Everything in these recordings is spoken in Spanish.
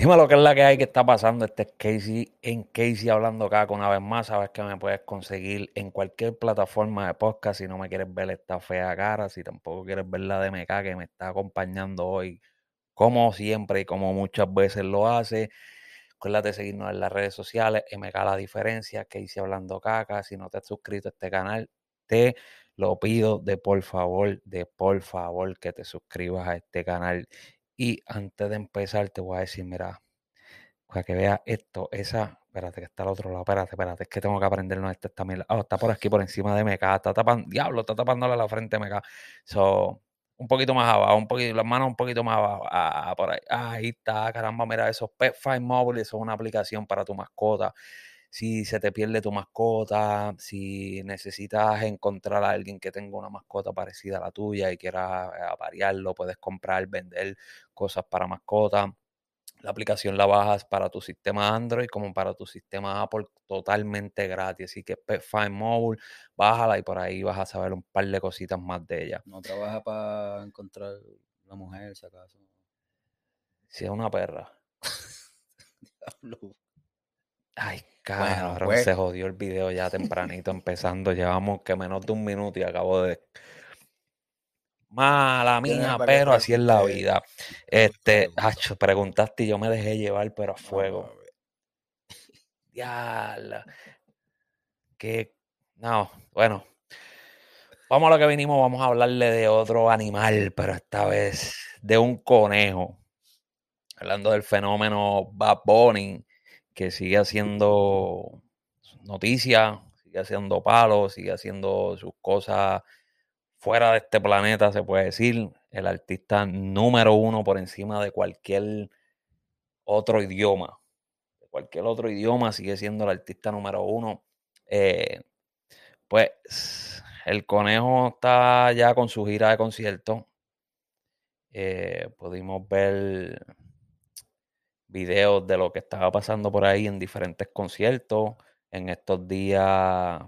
Dime lo que es la que hay que está pasando. Este es Casey en Casey hablando con una vez más. Sabes que me puedes conseguir en cualquier plataforma de podcast. Si no me quieres ver esta fea cara, si tampoco quieres ver la de MK que me está acompañando hoy, como siempre y como muchas veces lo hace. Acuérdate de seguirnos en las redes sociales. MK La Diferencia, Casey Hablando Caca. Si no te has suscrito a este canal, te lo pido de por favor, de por favor que te suscribas a este canal y antes de empezar, te voy a decir, mira, para que veas esto, esa, espérate, que está al otro lado, espérate, espérate, es que tengo que aprendernos este también. Oh, está por aquí, por encima de MK, está tapando, diablo, está tapándole la frente a. So, un poquito más abajo, un poquito, las manos un poquito más abajo, ah, por ahí, ahí está, caramba, mira, esos Pet Find Mobile, es una aplicación para tu mascota si se te pierde tu mascota, si necesitas encontrar a alguien que tenga una mascota parecida a la tuya y quiera eh, aparearlo, puedes comprar, vender cosas para mascota. La aplicación la bajas para tu sistema Android como para tu sistema Apple totalmente gratis. Así que Pet Find Mobile, bájala y por ahí vas a saber un par de cositas más de ella. No trabaja para encontrar la mujer, si acaso. Si es una perra. Diablo. Ay, Bueno, pues. se jodió el video ya tempranito empezando. Llevamos que menos de un minuto y acabo de. Mala mía, pero así es la vida. Este, fuego. acho, preguntaste y yo me dejé llevar, pero a fuego. Diabla. Que. No, bueno. Vamos a lo que vinimos, vamos a hablarle de otro animal, pero esta vez de un conejo. Hablando del fenómeno Bad Bunny, que sigue haciendo noticias, sigue haciendo palos, sigue haciendo sus cosas fuera de este planeta, se puede decir. El artista número uno por encima de cualquier otro idioma. De cualquier otro idioma sigue siendo el artista número uno. Eh, pues el conejo está ya con su gira de conciertos. Eh, pudimos ver videos de lo que estaba pasando por ahí en diferentes conciertos. En estos días,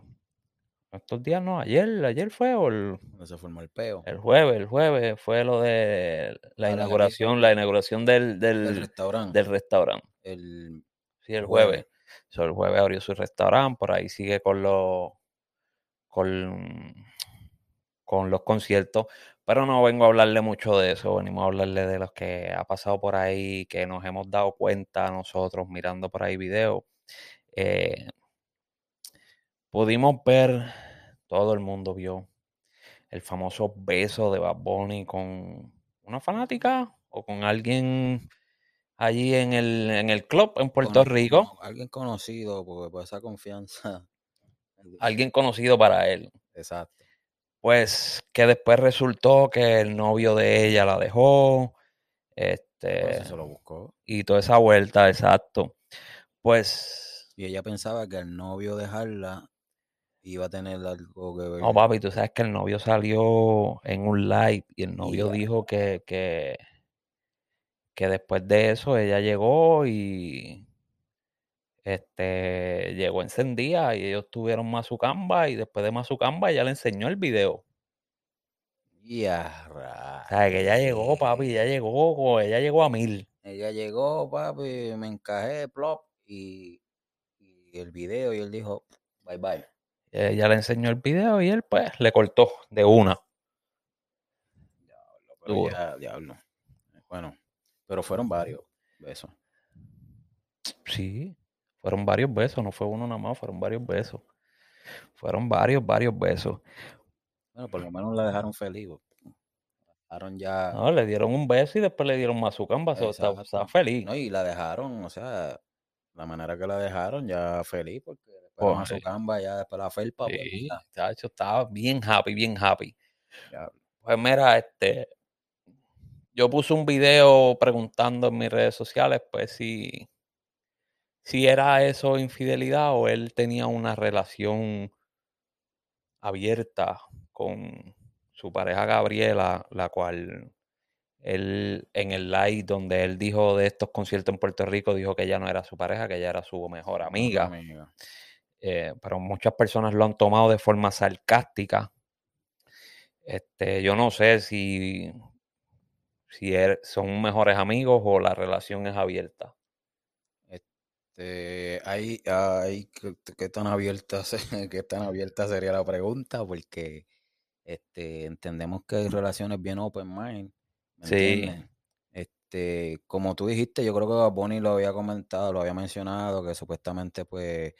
estos días no, ayer, ayer fue o el, No se formó el peo. el jueves, el jueves fue lo de la Ahora, inauguración, la inauguración del, del, El restaurante. del restaurante. El, Sí, el Jueves. jueves. So, el jueves abrió su restaurante, por ahí sigue con los con, con los conciertos. Pero no vengo a hablarle mucho de eso, venimos a hablarle de los que ha pasado por ahí, que nos hemos dado cuenta nosotros mirando por ahí videos. Eh, pudimos ver, todo el mundo vio el famoso beso de Bad Bunny con una fanática o con alguien allí en el, en el club en Puerto cono- Rico, alguien conocido, porque por esa confianza. alguien conocido para él. Exacto. Pues que después resultó que el novio de ella la dejó, este, eso se lo buscó. y toda esa vuelta, exacto. Pues, Y ella pensaba que el novio dejarla iba a tener algo que ver. no, papi, tú sabes que el novio salió en un live y el novio dijo que, que, que después de eso ella llegó y este llegó encendida y ellos tuvieron Mazucamba y después de Mazucamba ella le enseñó el video. Y a O sea, que ella llegó, papi, ella llegó, ella llegó a mil. Ella llegó, papi, me encajé, plop, y, y el video, y él dijo, bye bye. Ella le enseñó el video y él pues le cortó de una. Pero Duro. ya, diablo. Bueno, pero fueron varios besos. Sí, fueron varios besos, no fue uno nada más, fueron varios besos. Fueron varios, varios besos. Bueno, por lo menos la dejaron feliz. dejaron ya. No, le dieron un beso y después le dieron mazucamba, so, estaba, estaba feliz. No, y la dejaron, o sea, la manera que la dejaron ya feliz, porque después Pues, de Mazucamba, ya después la felpa, pues, Sí, ya, chacho, estaba bien happy, bien happy. ya. Pues mira, este, yo puse un video preguntando en mis redes sociales, pues si, si era eso infidelidad o él tenía una relación abierta con su pareja Gabriela, la cual él en el live donde él dijo de estos conciertos en Puerto Rico, dijo que ella no era su pareja, que ella era su mejor amiga. amiga. eh, pero muchas personas lo han tomado de forma sarcástica. Este, yo no sé si, si er- son mejores amigos o la relación es abierta. Este, ahí, ahí, ¿qué, qué tan abierta, qué tan abierta sería la pregunta? Porque este, entendemos que hay relaciones bien open mind, ¿me Sí. entiendes? Este, como tú dijiste, yo creo que Bunny lo había comentado, lo había mencionado, que supuestamente pues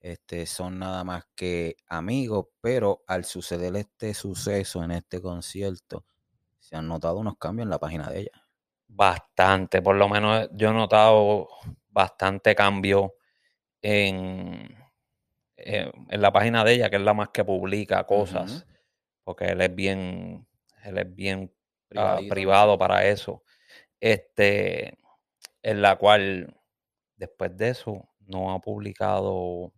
este, son nada más que amigos, pero al suceder este suceso en este concierto, se han notado unos cambios en la página de ella. Bastante, por lo menos yo he notado bastante cambio en, en, en la página de ella, que es la más que publica cosas, porque él es bien, él es bien Privadito. privado para eso. Este, en la cual después de eso no ha publicado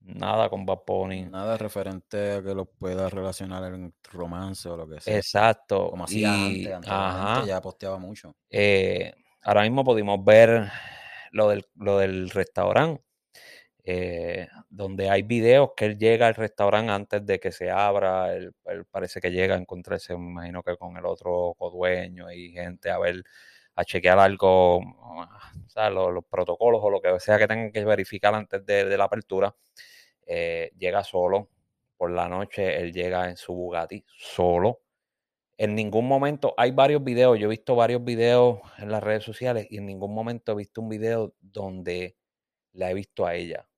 nada con Bad Bunny. Nada referente a que lo pueda relacionar en romance o lo que sea. Exacto. Como hacía Y, antes, ajá, ya posteaba mucho. eh, ahora mismo pudimos ver lo del, lo del restaurante, eh, donde hay videos que él llega al restaurante antes de que se abra. Él, parece que llega a encontrarse, me imagino que con el otro codueño y gente a ver, a chequear algo, los protocolos o lo que sea que tengan que verificar antes de, de la apertura. Eh, llega solo. Por la noche él llega en su Bugatti solo. En ningún momento, hay varios videos, yo he visto varios videos en las redes sociales y en ningún momento he visto un video donde la he visto a ella.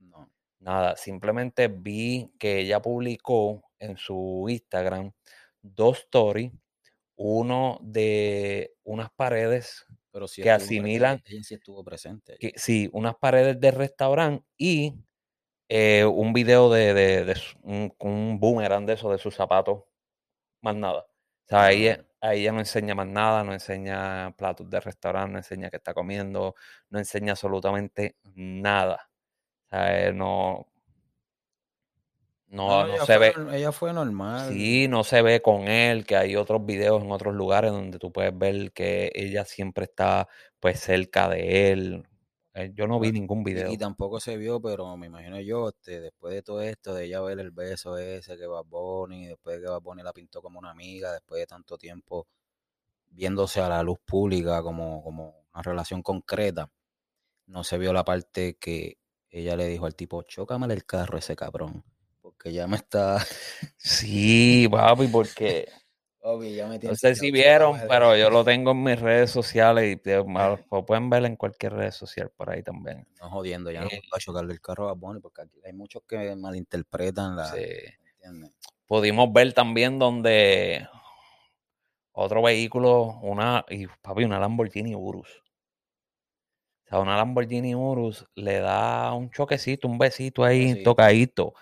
No. Nada, simplemente vi que ella publicó en su Instagram dos stories, uno de unas paredes Pero sí que estuvo presente, asimilan, ella sí estuvo presente. que, sí, unas paredes de restaurante y eh, un video de, de, de su- un, un boomerang de eso, de sus zapatos, más nada. O sea, ahí, Ah. ahí ella no enseña más nada, no enseña platos de restaurante, no enseña que está comiendo, no enseña absolutamente nada. O sea, eh, no, no, no ella, se fue, ve, ella fue normal. sí, no se ve con él, que hay otros videos en otros lugares donde tú puedes ver que ella siempre está pues cerca de él. Eh, Yo no vi ningún video. y tampoco se vio, pero me imagino yo, este, después de todo esto, de ella ver el beso ese que Bad Bunny, después de que Bad Bunny la pintó como una amiga, después de tanto tiempo viéndose a la luz pública como, como una relación concreta, no se vio la parte que ella le dijo al tipo, chócamele el carro ese cabrón, porque ya me está... Sí, papi, porque Obvio, ya me no sé si vieron, pero yo lo tengo en mis redes sociales y lo pueden ver en cualquier red social por ahí también. No jodiendo, ya no Eh, va a chocarle el carro a Bunny, porque aquí hay muchos que malinterpretan la... Pudimos ver también donde otro vehículo, una, y papi, una Lamborghini Urus. O sea, una Lamborghini Urus le da un choquecito, un besito ahí, tocadito,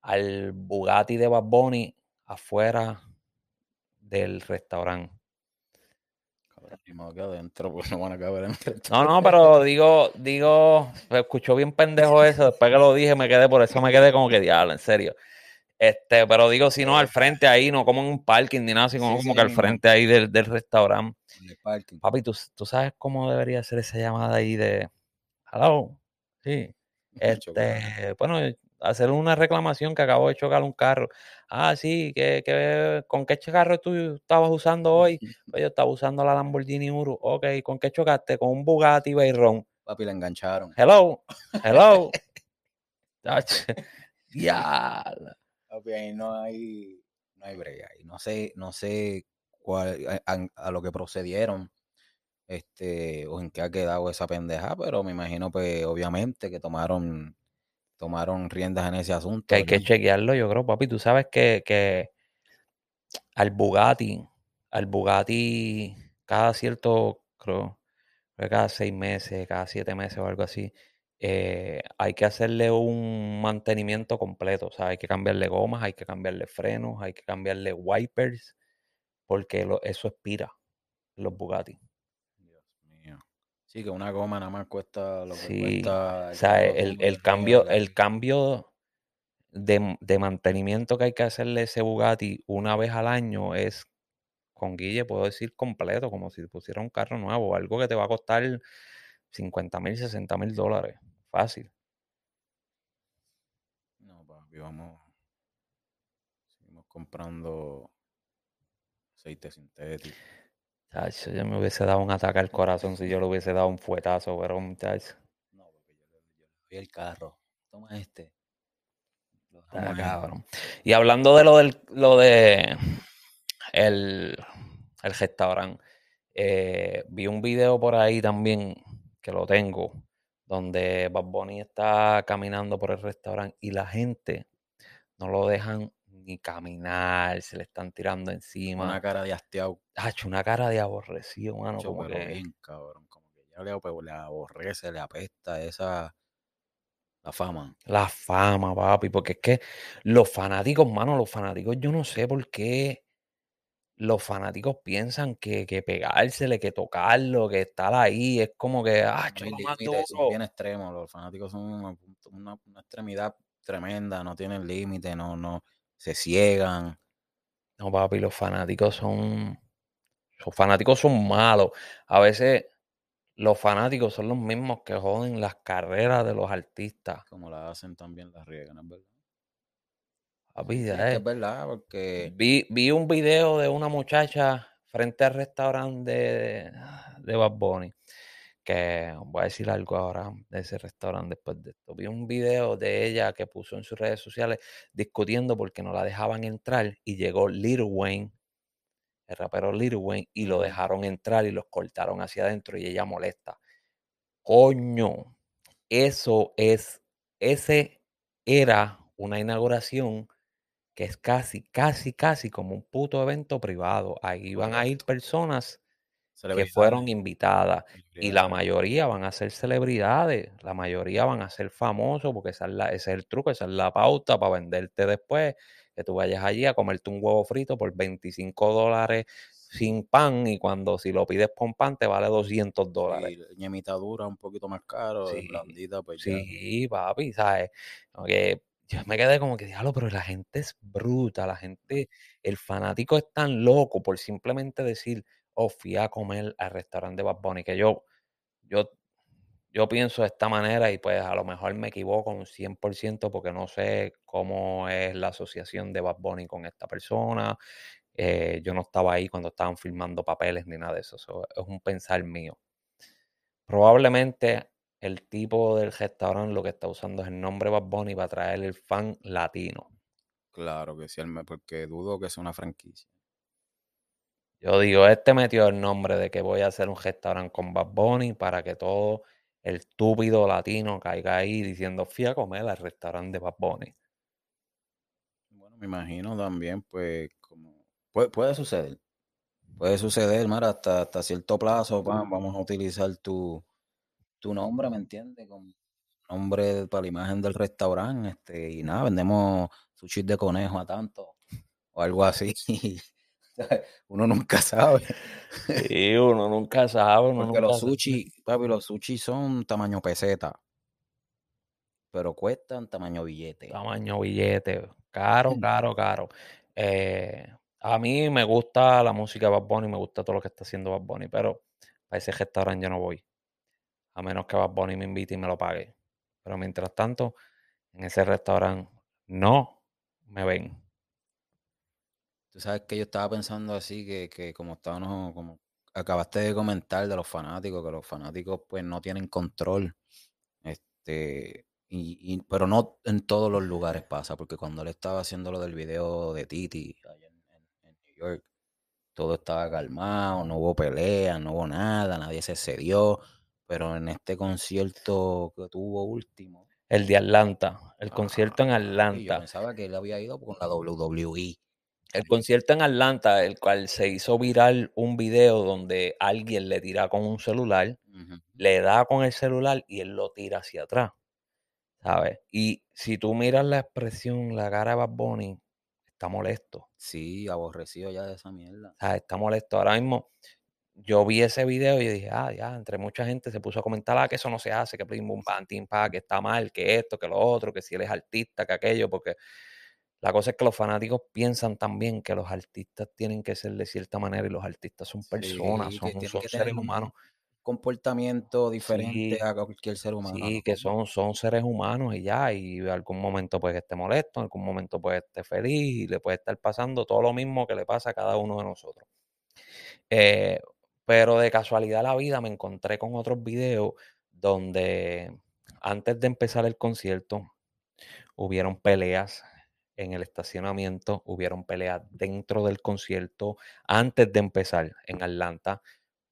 al Bugatti de Bad Bunny afuera del restaurante. Adentro, pues no van a caber en el No, pero digo, digo, se escuchó bien pendejo eso. Después que lo dije, me quedé, por eso me quedé como que diablo, en serio. Este, pero digo, si no, al frente ahí, no como en un parking ni nada, sino Sí, como sí, que al frente ahí del, del restaurante. Papi, ¿tú, tú sabes cómo debería ser esa llamada ahí de hello? Sí. Este, bueno, hacer una reclamación que acabo de chocar un carro. Ah, sí, ¿qué, qué, ¿con qué carro tú estabas usando hoy? Pues yo estaba usando la Lamborghini Uru. Ok, ¿con qué chocaste? Con un Bugatti Veyron. Papi, la engancharon. Hello, hello. Diablo. Papi, ahí no hay, no hay brega. Y no sé, no sé cuál, a, a- a lo que procedieron, este, o en qué ha quedado esa pendeja, pero me imagino, pues, obviamente, que tomaron, tomaron riendas en ese asunto. Que hay que chequearlo, yo creo, papi. Tú sabes que, que al Bugatti, al Bugatti, cada cierto, creo, creo que cada seis meses, cada siete meses o algo así, eh, hay que hacerle un mantenimiento completo. O sea, hay que cambiarle gomas, hay que cambiarle frenos, hay que cambiarle wipers, porque lo- eso expira los Bugatti. Sí, que una goma nada más cuesta lo que Sí, cuesta o sea, el, el cambio, el cambio de, de mantenimiento que hay que hacerle a ese Bugatti una vez al año es, con Guille, puedo decir completo, como si pusiera un carro nuevo, algo que te va a costar 50 mil, 60 mil dólares. Fácil. No, papi, vamos. Seguimos comprando aceite sintético. Chacho, yo me hubiese dado un ataque al corazón si yo le hubiese dado un fuetazo, pero muchacho. No, porque yo, le- doy el carro. Toma este. Ahí. cabrón. Y hablando de lo del lo de el, el restaurante, eh, vi un video por ahí también que lo tengo, donde Bad Bunny está caminando por el restaurante y la gente no lo dejan ni caminar, se le están tirando encima. Una cara de hastiado, Hacho, una cara de aborrecido, mano, macho, como que bien, cabrón. Como que ya le, pues, le aborrece, le apesta esa. La fama. la fama, papi, porque es que los fanáticos, mano, los fanáticos, yo no sé por qué los fanáticos piensan que, que pegársele, que tocarlo, que estar ahí, es como que, ah, límites, son bien extremos. Los fanáticos son una, una- una extremidad tremenda, no tienen límite, no, no, se ciegan. No, papi, los fanáticos son, los fanáticos son malos. A veces los fanáticos son los mismos que joden las carreras de los artistas. Como la hacen también las riegan, ¿es verdad? Papi, ya es. es verdad, porque Vi, vi un video de una muchacha frente al restaurante de, de Bad Bunny, que voy a decir algo ahora de ese restaurante después de esto. Vi un video de ella que puso en sus redes sociales discutiendo porque no la dejaban entrar y llegó Lil Wayne, el rapero Lil Wayne, y lo dejaron entrar y los cortaron hacia adentro y ella molesta. Coño, eso es, ese era una inauguración que es casi, casi, casi como un puto evento privado. Ahí van a ir personas que fueron invitadas y la mayoría van a ser celebridades, la mayoría van a ser famosos porque esa es la- ese es el truco, esa es la pauta para venderte después, que tú vayas allí a comerte un huevo frito por 25 dólares sin pan y cuando si lo pides con pan te vale 200 dólares. Sí, ñemita dura un poquito más caro, Sí, blandita, pues ya. Sí, papi, ¿sabes? Yo me quedé como que, diablo, pero la gente es bruta, la gente, el fanático es tan loco por simplemente decir, oh, fui a comer al restaurante de Bad Bunny, que yo, yo, yo pienso de esta manera y pues a lo mejor me equivoco un 100% porque no sé cómo es la asociación de Bad Bunny con esta persona. eh, yo no estaba ahí cuando estaban filmando papeles ni nada de eso, eso es un pensar mío. Probablemente el tipo del restaurante lo que está usando es el nombre Bad Bunny para traer el fan latino. Claro que sí, porque dudo que sea una franquicia. Yo digo, este metió el nombre de que voy a hacer un restaurante con Bad Bunny para que todo el estúpido latino caiga ahí diciendo, fui a comer al restaurante de Bad Bunny. Bueno, me imagino también, pues, como puede, puede suceder. Puede suceder, mira, hasta, hasta cierto plazo, pam, vamos a utilizar tu, tu nombre, ¿me entiendes? Como nombre para la imagen del restaurante, este, y nada, vendemos sushi de conejo a tanto, o algo así. Uno nunca sabe. Sí, uno nunca sabe, uno Porque nunca los sabe. sushi, papi, los sushi son tamaño peseta, pero cuestan tamaño billete. Tamaño billete, caro, caro, caro. Eh, a mí me gusta la música de Bad Bunny, me gusta todo lo que está haciendo Bad Bunny, pero a ese restaurante yo no voy. A menos que Bad Bunny me invite y me lo pague. Pero mientras tanto, en ese restaurante no me ven. Tú sabes que yo estaba pensando así, que, que como estábamos, como acabaste de comentar de los fanáticos, que los fanáticos pues no tienen control. Este, y, y- pero no en todos los lugares pasa, porque cuando él estaba haciendo lo del video de Titi allá en, en- en New York, todo estaba calmado, no hubo pelea, no hubo nada, nadie se cedió. Pero en este concierto que tuvo último, El de Atlanta, el concierto en y yo Atlanta. pensaba que él había ido con la WWE. El concierto en Atlanta, el cual se hizo viral un video donde alguien le tira con un celular, le da con el celular y él lo tira hacia atrás. ¿Sabes? Y si tú miras la expresión, la cara de Bad Bunny, está molesto. Sí, aborrecido ya de esa mierda. Sea, está molesto. Ahora mismo, yo vi ese video y dije, ah, ya, entre mucha gente se puso a comentar, ah, que eso no se hace, que plim, bum, pam, tim, pa, que está mal, que esto, que lo otro, que si él es artista, que aquello, porque la cosa es que los fanáticos piensan también que los artistas tienen que ser de cierta manera y los artistas son personas, Sí, son, que que seres humanos. comportamiento diferente Sí, a cualquier ser humano. Sí, que son, son seres humanos y ya, y en algún momento puede que esté molesto, en algún momento puede estar feliz y le puede estar pasando todo lo mismo que le pasa a cada uno de nosotros. Eh, Pero de casualidad la vida me encontré con otros videos donde antes de empezar el concierto hubieron peleas en el estacionamiento, hubieron peleas dentro del concierto antes de empezar en Atlanta,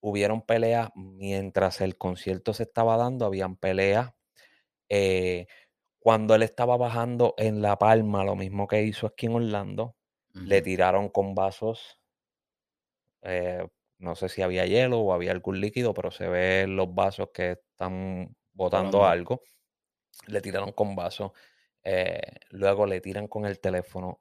hubieron peleas mientras el concierto se estaba dando, habían peleas. Eh, cuando él estaba bajando en La Palma, lo mismo que hizo aquí en Orlando, le tiraron con vasos. Eh, no sé si había hielo o había algún líquido, pero se ven los vasos que están botando algo. Le tiraron con vasos. Eh, luego le tiran con el teléfono.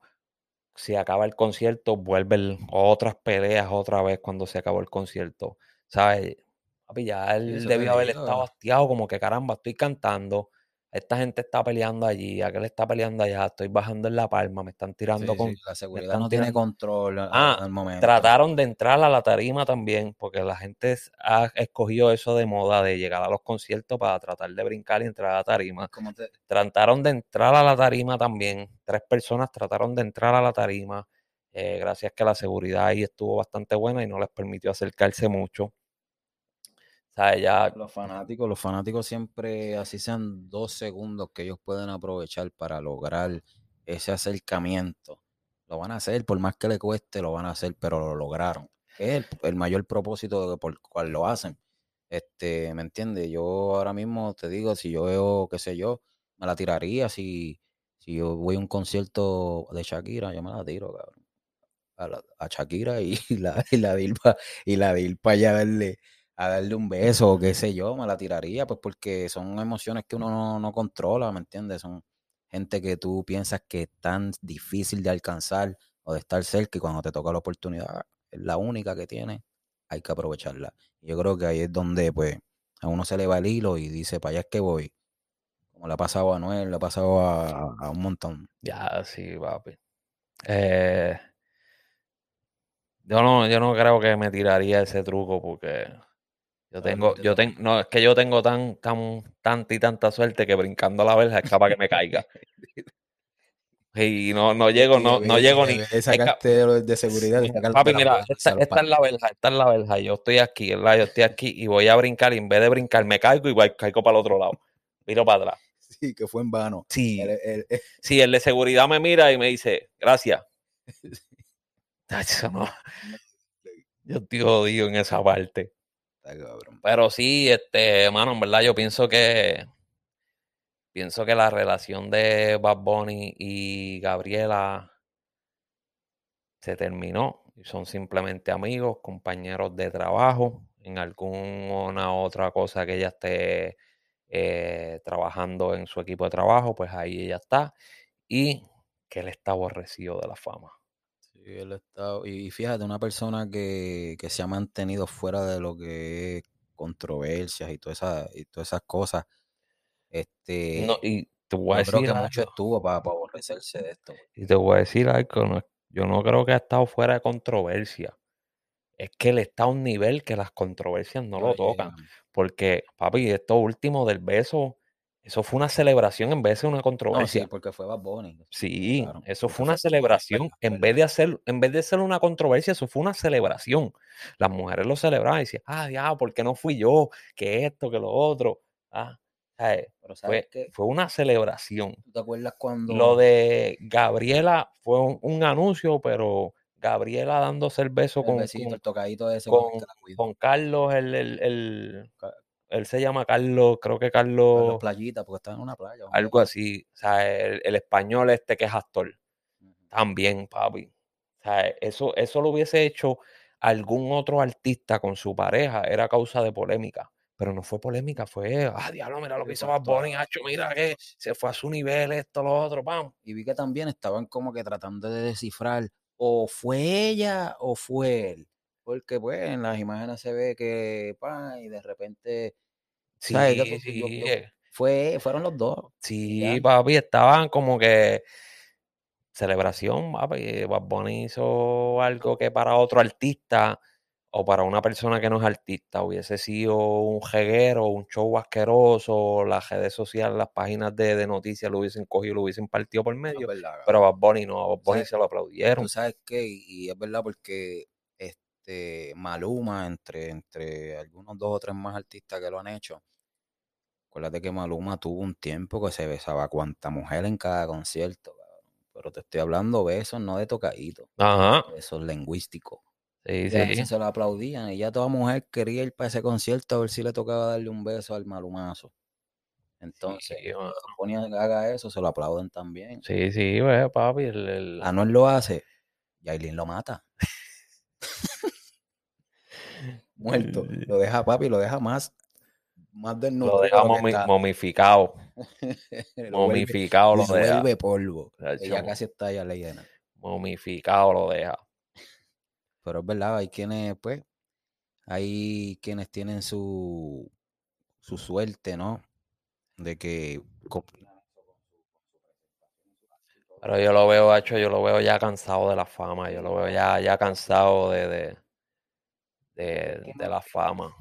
Si acaba el concierto, vuelven otras peleas otra vez cuando se acabó el concierto. ¿Sabes? Papi, ya él debió haber estado hastiado, como que caramba, estoy cantando esta gente está peleando allí, aquel está peleando allá, estoy bajando en La Palma, me están tirando con... la seguridad no tiene control ah, momento. Trataron de entrar a la tarima también, porque la gente ha escogido eso de moda, de llegar a los conciertos para tratar de brincar y entrar a la tarima. Trataron de entrar a la tarima también, tres personas trataron de entrar a la tarima, eh, gracias que la seguridad ahí estuvo bastante buena y no les permitió acercarse mucho. Los fanáticos, los fanáticos siempre, así sean dos segundos que ellos pueden aprovechar para lograr ese acercamiento. Lo van a hacer, por más que le cueste, lo van a hacer, pero lo lograron. Es el, mayor propósito por el cual lo hacen. Este, ¿me entiendes? Yo ahora mismo te digo, si yo veo, qué sé yo, me la tiraría. Si, si yo voy a un concierto de Shakira, yo me la tiro, cabrón. A, Shakira y la, y la Dilpa, y la Dilpa ya verle a darle un beso o qué sé yo, me la tiraría, pues porque son emociones que uno no, controla, ¿me entiendes? Son gente que tú piensas que es tan difícil de alcanzar o de estar cerca y cuando te toca la oportunidad, es la única que tiene, hay que aprovecharla. Yo creo que ahí es donde pues a uno se le va el hilo y dice, para allá es que voy. Como le ha pasado a Noel, le ha pasado a, un montón. Ya, sí, papi. Eh, yo no, yo no creo que me tiraría ese truco porque yo tengo, yo tengo, no, es que yo tengo tan, tan, tanta y tanta suerte que brincando a la verja es capaz que me caiga. Y no, no llego, no, no llego ni. Sacaste de seguridad. Papi, mira, esta, es la verja, esta es la verja. Yo estoy aquí, ¿verdad? Yo estoy aquí y voy a brincar y en vez de brincar me caigo y voy, caigo para el otro lado. Miro para atrás. Sí, que fue en vano. Sí. El, sí, el de seguridad me mira y me dice, gracias. no. Yo estoy jodido en esa parte. Pero sí, este, mano, en verdad yo pienso que pienso que la relación de Bad Bunny y Gabriela se terminó. Son simplemente amigos, compañeros de trabajo, en alguna otra cosa que ella esté eh, trabajando en su equipo de trabajo, pues ahí ella está. Y que él está aborrecido de la fama y fíjate, una persona que, se ha mantenido fuera de lo que es controversias y todas esas, y todas esas cosas. Este, no, y te voy a decir creo que mucho estuvo para, aborrecerse de esto. Y te voy a decir algo, yo no creo que ha estado fuera de controversia. Es que él está a un nivel que las controversias no lo tocan. Porque, papi, esto último del beso, eso fue una celebración en vez de una controversia. sí, porque fue Bad Bunny. Sí, eso fue una celebración. En vez de hacer, en vez de ser una controversia, eso fue una celebración. Las mujeres lo celebraban y decían, ah, ya, ¿por qué no fui yo? Que esto, que lo otro. Ah, fue, fue, una celebración. te acuerdas cuando? Lo de Gabriela fue un, anuncio, pero Gabriela dándose el beso con, el tocadito ese con, Carlos, el, el, él se llama Carlos, creo que Carlos. Carlos Playita, porque está en una playa. Algo así. O sea, el, español este que es actor. También, papi. O sea, eso, eso lo hubiese hecho algún otro artista con su pareja. Era causa de polémica. Pero no fue polémica, fue, ah, diablo, mira lo que hizo Bad Bunny, hacho, mira que se fue a su nivel, esto, lo otro, pam. Y vi que también estaban como que tratando de descifrar, o fue ella o fue él porque pues en las imágenes se ve que, pa, y de repente, sí, sí. fue, fueron los dos. Sí, papi, estaban como que celebración, papi, Bad Bunny hizo algo que para otro artista o para una persona que no es artista hubiese sido un jeguero, un show asqueroso, las redes sociales, las páginas de, noticias lo hubiesen cogido, lo hubiesen partido por medio, pero Bad Bunny no, a Bad Bunny se lo aplaudieron. ¿Tú sabes qué? Y es verdad porque este, Maluma, entre, entre algunos dos o tres más artistas que lo han hecho. Acuérdate que Maluma tuvo un tiempo que se besaba cuanta mujer en cada concierto, pero te estoy hablando besos, no de tocadito. Ajá. Besos lingüísticos. Sí, Y a sí. se lo aplaudían y ya toda mujer quería ir para ese concierto a ver si le tocaba darle un beso al malumazo. Entonces, Sí, mano. ponía que haga eso, se lo aplauden también. Sí, sí, papi. el- el- Anuel lo hace, Yailin lo mata. Muerto. Lo deja papi, lo deja más, más desnudo. lo deja momi- momificado. Momificado lo lo deja. vuelve polvo. Ella casi está ya llena. Momificado lo deja. Pero es verdad, hay quienes, pues, hay quienes tienen su, su suerte, ¿no? De que. Pero yo lo veo, hecho, yo lo veo ya cansado de la fama. Yo lo veo ya, ya cansado de, de, de, ¿Qué de más la fama.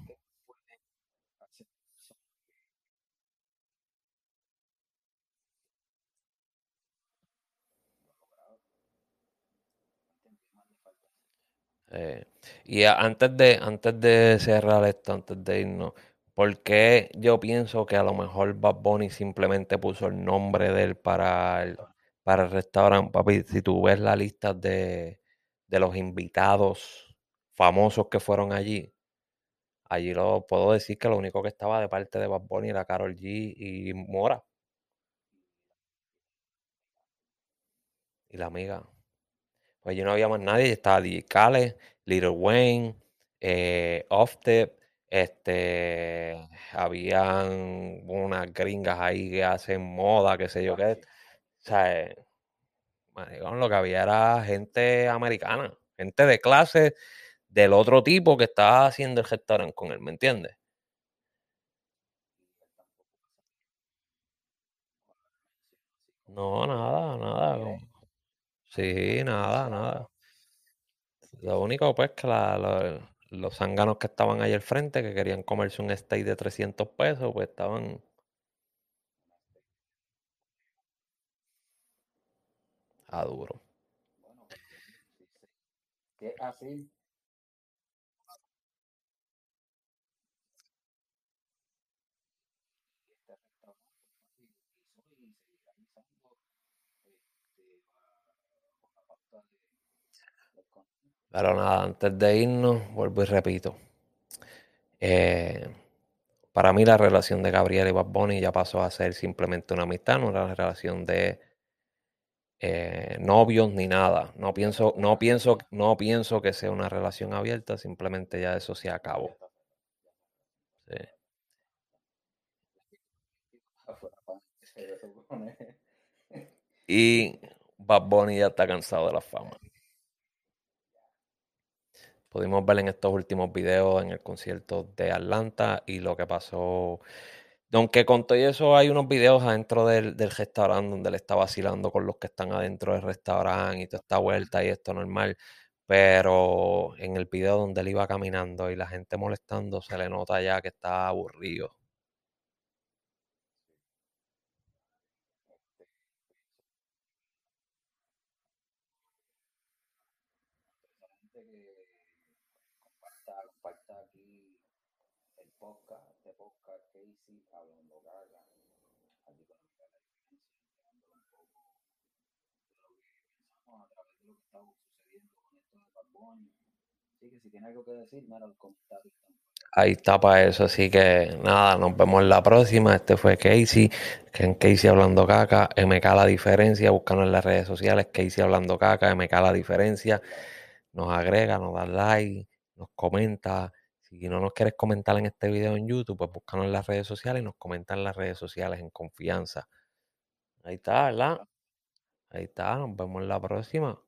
Eh, y antes de, antes de cerrar esto, antes de irnos, ¿por qué yo pienso que a lo mejor Bad Bunny simplemente puso el nombre de él para el, para el restaurante? Papi, si tú ves la lista de, de los invitados famosos que fueron allí, allí lo puedo decir que lo único que estaba de parte de Bad Bunny era Karol G y Mora y la amiga. Pues allí no había más nadie, estaba DJ Khaled, Little Wayne, eh, Offset, este, habían unas gringas ahí que hacen moda, qué sé yo qué. O sea, eh, lo que había era gente americana, gente de clase del otro tipo que estaba haciendo el restaurante con él, ¿me entiendes? No, nada, nada. Sí, nada, nada. Lo único, pues, que la- la- los zánganos que estaban ahí al frente, que querían comerse un steak de 300 pesos, pues estaban a duro. Bueno, pues, así. Este restaurante, papi, hizo y seguirá guisando, este, bajo la pauta de- del consumo. Pero nada, antes de irnos, vuelvo y repito. eh, para mí la relación de Gabriel y Bad Bunny ya pasó a ser simplemente una amistad, no era una relación de eh, novios ni nada. No pienso, no pienso, no pienso que sea una relación abierta, simplemente ya eso se acabó. Sí. Y Bad Bunny ya está cansado de la fama. Pudimos ver en estos últimos videos en el concierto de Atlanta y lo que pasó. Aunque con todo eso hay unos videos adentro del, del restaurante donde él está vacilando con los que están adentro del restaurante y toda esta vuelta y esto normal. Pero en el video donde él iba caminando y la gente molestando, se le nota ya que está aburrido. Que Ahí. Está para eso, así que nada, nos vemos en la próxima. Este fue Casey, que en Casey Hablando Caca, MK La Diferencia, búscanos en las redes sociales, Casey Hablando Caca, MK La Diferencia, nos agrega, nos da like, nos comenta. Si no nos quieres comentar en este video en YouTube, pues búscanos en las redes sociales y nos comenta en las redes sociales en confianza. Ahí está, ¿verdad? Ahí está, nos vemos en la próxima.